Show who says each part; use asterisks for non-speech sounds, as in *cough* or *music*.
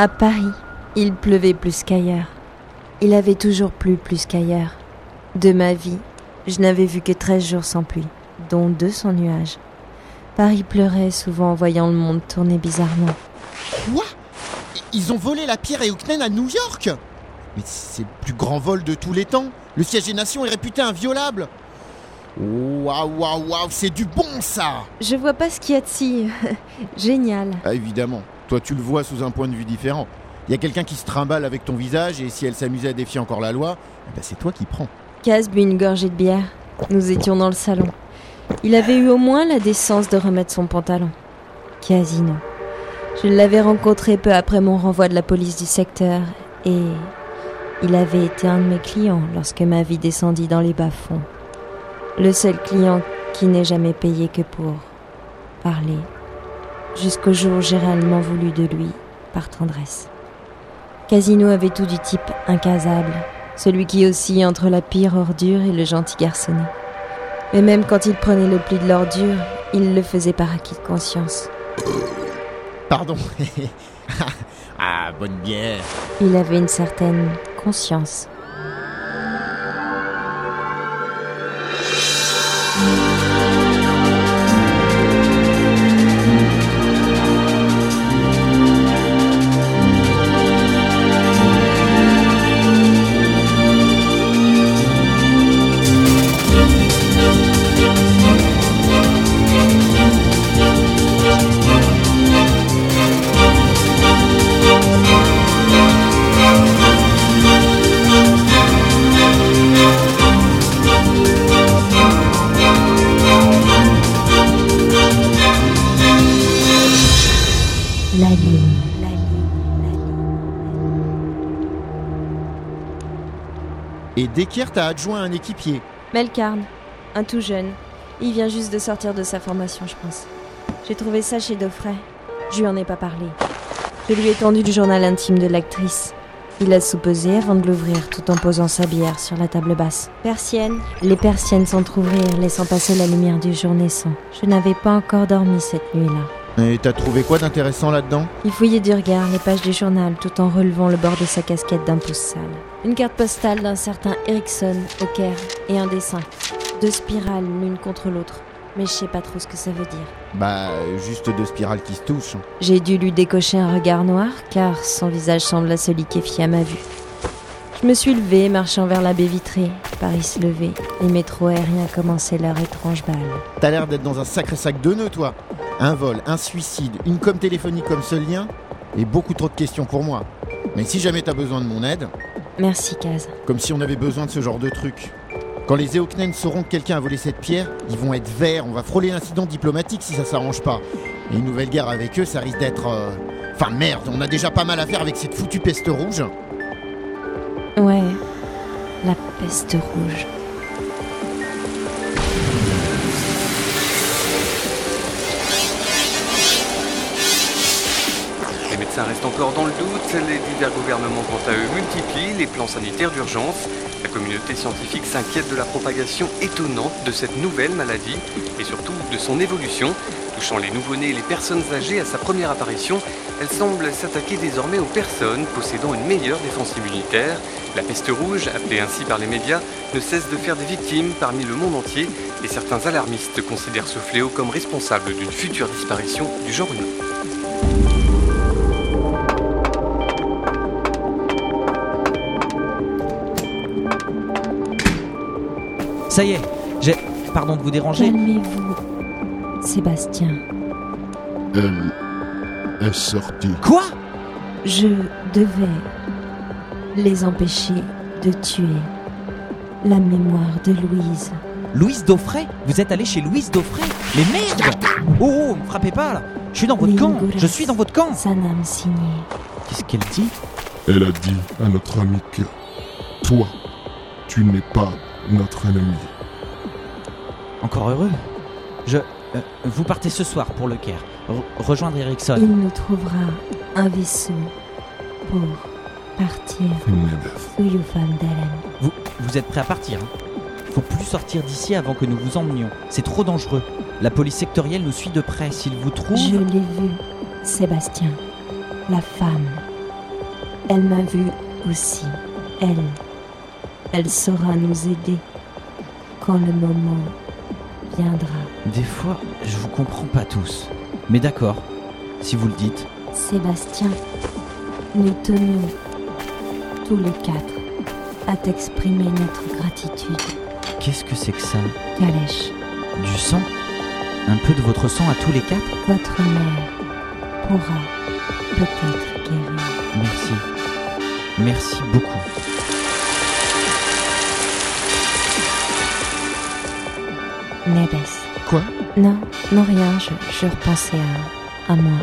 Speaker 1: À Paris, il pleuvait plus qu'ailleurs. Il avait toujours plu plus qu'ailleurs. De ma vie, je n'avais vu que 13 jours sans pluie, dont deux sans nuages. Paris pleurait souvent en voyant le monde tourner bizarrement.
Speaker 2: Quoi? Ils ont volé la pierre et à New York? Mais c'est le plus grand vol de tous les temps. Le siège des nations est réputé inviolable. Waouh, waouh, waouh, c'est du bon ça
Speaker 1: Je vois pas ce qu'il y a de si *laughs* génial.
Speaker 2: Ah évidemment, toi tu le vois sous un point de vue différent. Il y a quelqu'un qui se trimballe avec ton visage et si elle s'amusait à défier encore la loi, eh ben, c'est toi qui prends.
Speaker 1: Casse but une gorgée de bière. Nous étions dans le salon. Il avait eu au moins la décence de remettre son pantalon. Casino. Je l'avais rencontré peu après mon renvoi de la police du secteur et il avait été un de mes clients lorsque ma vie descendit dans les bas-fonds. Le seul client qui n'ait jamais payé que pour parler. Jusqu'au jour où j'ai réellement voulu de lui, par tendresse. Casino avait tout du type incasable, celui qui oscille entre la pire ordure et le gentil garçonnet. Mais même quand il prenait le pli de l'ordure, il le faisait par acquis de conscience.
Speaker 2: Pardon. *laughs* ah, bonne bière.
Speaker 1: Il avait une certaine conscience. La.
Speaker 2: Et Decker t'a adjoint un équipier.
Speaker 1: Melkarn, un tout jeune. Il vient juste de sortir de sa formation, je pense. J'ai trouvé ça chez Daufray. Je lui en ai pas parlé. Je lui ai tendu le journal intime de l'actrice. Il a soupesé avant de l'ouvrir tout en posant sa bière sur la table basse. Persienne. Les persiennes s'entr'ouvrirent, laissant passer la lumière du jour naissant. Je n'avais pas encore dormi cette nuit-là.
Speaker 2: Et t'as trouvé quoi d'intéressant là-dedans
Speaker 1: Il fouillait du regard les pages du journal tout en relevant le bord de sa casquette d'un pouce sale. Une carte postale d'un certain Erickson au Caire et un dessin. Deux spirales l'une contre l'autre. Mais je sais pas trop ce que ça veut dire.
Speaker 2: Bah, juste deux spirales qui se touchent.
Speaker 1: J'ai dû lui décocher un regard noir car son visage semble se liquéfier à ma vue. Je me suis levée, marchant vers la baie vitrée. Paris se levait. Les métros aériens commençaient leur étrange balle.
Speaker 2: T'as l'air d'être dans un sacré sac de nœuds, toi. Un vol, un suicide, une com téléphonique comme seul lien, et beaucoup trop de questions pour moi. Mais si jamais t'as besoin de mon aide,
Speaker 1: Merci, Kaz.
Speaker 2: comme si on avait besoin de ce genre de truc. Quand les Eoknen sauront que quelqu'un a volé cette pierre, ils vont être verts, on va frôler l'incident diplomatique si ça s'arrange pas. Et une nouvelle guerre avec eux, ça risque d'être... euh, Enfin merde, on a déjà pas mal à faire avec cette foutue peste rouge.
Speaker 1: Ouais, la peste rouge.
Speaker 3: Médecins restent encore dans le doute, les divers gouvernements quant à eux multiplient les plans sanitaires d'urgence. La communauté scientifique s'inquiète de la propagation étonnante de cette nouvelle maladie et surtout de son évolution. Touchant les nouveau-nés et les personnes âgées à sa première apparition, elle semble s'attaquer désormais aux personnes possédant une meilleure défense immunitaire. La peste rouge, appelée ainsi par les médias, ne cesse de faire des victimes parmi le monde entier et certains alarmistes considèrent ce fléau comme responsable d'une future disparition du genre humain.
Speaker 4: Ça y est, j'ai. Pardon de vous déranger.
Speaker 1: Calmez-vous, Sébastien.
Speaker 5: Elle est sortie.
Speaker 4: Quoi?
Speaker 1: Je devais les empêcher de tuer la mémoire de Louise.
Speaker 4: Louise Daufray Vous êtes allé chez Louise Daufray Mais merde Oh, oh, me frappez pas là Je suis dans votre camp. Je suis dans votre camp
Speaker 1: Sa âme signée.
Speaker 4: Qu'est-ce qu'elle dit?
Speaker 5: Elle a dit à notre ami que toi, tu n'es pas notre ennemi.
Speaker 4: Encore heureux Je. euh, vous partez ce soir pour le Caire. Re- rejoindre Ericsson.
Speaker 1: Il nous trouvera un vaisseau pour partir.
Speaker 4: Vous, vous êtes prêt à partir hein? Faut plus sortir d'ici avant que nous vous emmenions. C'est trop dangereux. La police sectorielle nous suit de près. S'ils vous trouvent.
Speaker 1: Je l'ai vu, Sébastien. La femme Elle m'a vu aussi. Elle. Elle saura nous aider quand le moment viendra.
Speaker 4: Des fois, je vous comprends pas tous. Mais d'accord, si vous le dites.
Speaker 1: Sébastien, nous tenons tous les quatre à t'exprimer notre gratitude.
Speaker 4: Qu'est-ce que c'est que ça?
Speaker 1: Calèche,
Speaker 4: Du sang? Un peu de votre sang à tous les quatre?
Speaker 1: Votre mère pourra peut-être guérir.
Speaker 4: Merci. Merci beaucoup.
Speaker 2: Quoi?
Speaker 1: Non, non rien, je, je repensais à, à moi.